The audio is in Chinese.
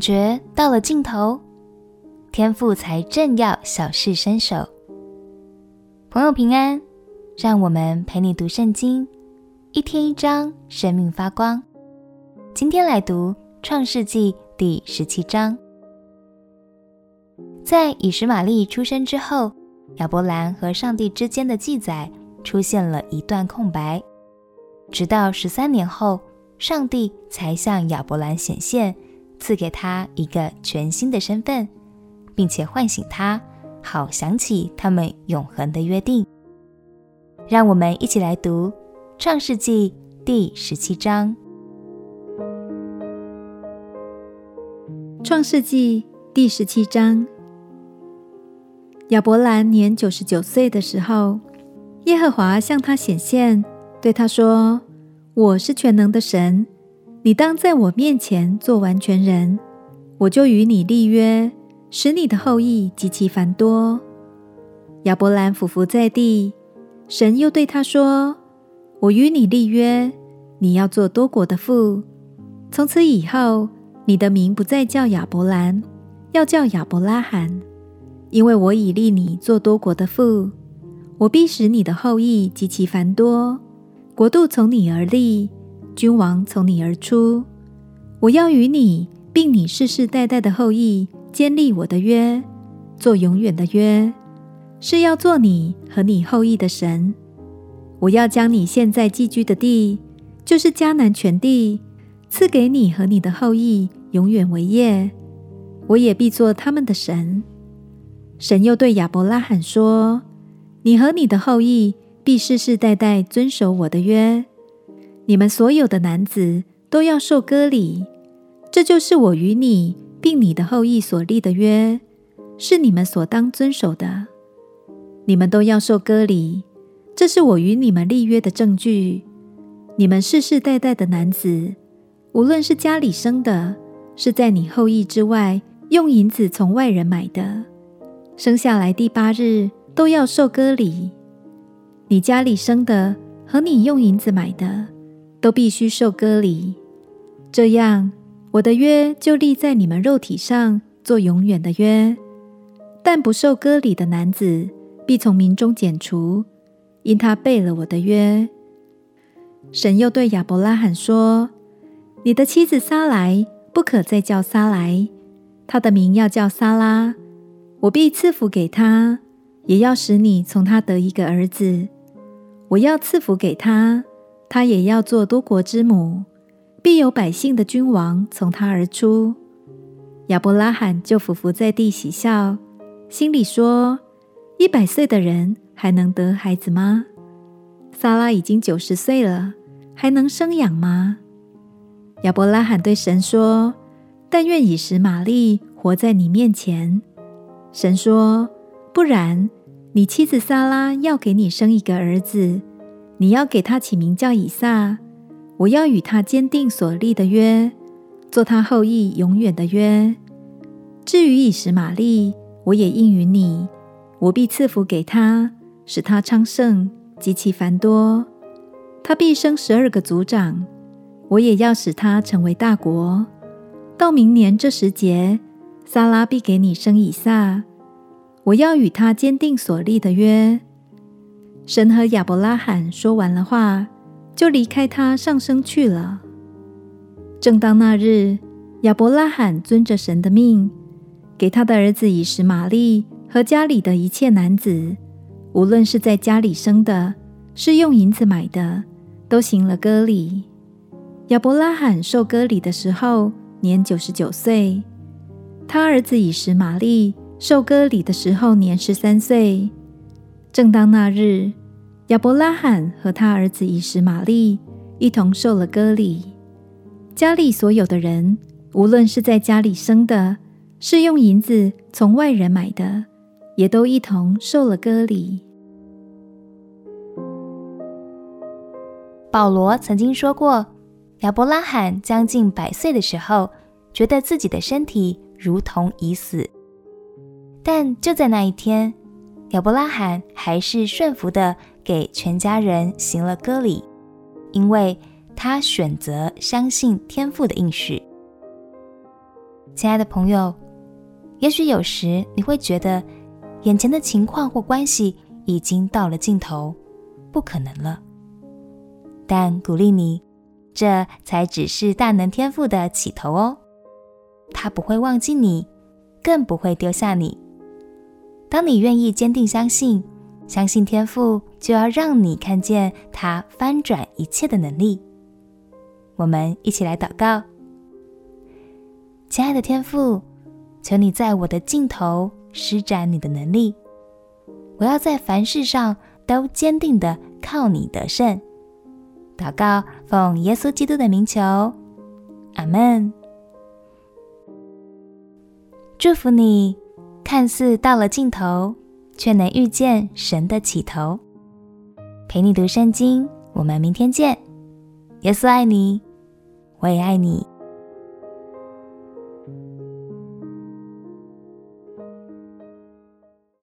觉到了尽头，天父才正要小试身手。朋友平安，让我们陪你读圣经，一天一章，生命发光。今天来读创世纪第十七章。在以实玛利出生之后，亚伯兰和上帝之间的记载出现了一段空白，直到十三年后，上帝才向亚伯兰显现，赐给他一个全新的身份，并且唤醒他，好想起他们永恒的约定。让我们一起来读《创世纪》第十七章。《创世纪》第十七章。亚伯兰年九十九岁的时候，耶和华向他显现，对他说：“我是全能的神，你当在我面前做完全人，我就与你立约，使你的后裔极其繁多。”亚伯兰俯伏在地，神又对他说：“我与你立约，你要做多国的父。从此以后，你的名不再叫亚伯兰，要叫亚伯拉罕。”因为我已立你做多国的父，我必使你的后裔极其繁多，国度从你而立，君王从你而出。我要与你并你世世代代的后裔坚立我的约，做永远的约，是要做你和你后裔的神。我要将你现在寄居的地，就是迦南全地，赐给你和你的后裔永远为业，我也必做他们的神。神又对亚伯拉罕说：“你和你的后裔必世世代代遵守我的约。你们所有的男子都要受割礼，这就是我与你并你的后裔所立的约，是你们所当遵守的。你们都要受割礼，这是我与你们立约的证据。你们世世代代的男子，无论是家里生的，是在你后裔之外用银子从外人买的。”生下来第八日都要受割礼，你家里生的和你用银子买的都必须受割礼。这样，我的约就立在你们肉体上，做永远的约。但不受割礼的男子必从民中剪除，因他背了我的约。神又对亚伯拉罕说：“你的妻子撒来不可再叫撒来，她的名要叫撒拉。”我必赐福给她，也要使你从他得一个儿子。我要赐福给她，他也要做多国之母，必有百姓的君王从他而出。亚伯拉罕就俯伏在地喜笑，心里说：一百岁的人还能得孩子吗？撒拉已经九十岁了，还能生养吗？亚伯拉罕对神说：但愿以实玛利活在你面前。神说：“不然，你妻子撒拉要给你生一个儿子，你要给他起名叫以撒。我要与他坚定所立的约，做他后裔永远的约。至于以实玛利，我也应允你，我必赐福给他，使他昌盛，极其繁多。他必生十二个族长，我也要使他成为大国。到明年这时节。”撒拉必给你生以撒，我要与他坚定所立的约。神和亚伯拉罕说完了话，就离开他上升去了。正当那日，亚伯拉罕遵着神的命，给他的儿子以实玛利和家里的一切男子，无论是在家里生的，是用银子买的，都行了割礼。亚伯拉罕受割礼的时候，年九十九岁。他儿子以实玛利受割礼的时候年十三岁。正当那日，亚伯拉罕和他儿子以实玛利一同受了割礼。家里所有的人，无论是在家里生的，是用银子从外人买的，也都一同受了割礼。保罗曾经说过，亚伯拉罕将近百岁的时候，觉得自己的身体。如同已死，但就在那一天，亚伯拉罕还是顺服的给全家人行了割礼，因为他选择相信天父的应许。亲爱的朋友，也许有时你会觉得眼前的情况或关系已经到了尽头，不可能了。但鼓励你，这才只是大能天赋的起头哦。他不会忘记你，更不会丢下你。当你愿意坚定相信，相信天赋就要让你看见他翻转一切的能力。我们一起来祷告。亲爱的天赋，求你在我的尽头施展你的能力，我要在凡事上都坚定的靠你得胜。祷告，奉耶稣基督的名求，阿门。祝福你，看似到了尽头，却能遇见神的起头。陪你读圣经，我们明天见。耶稣爱你，我也爱你。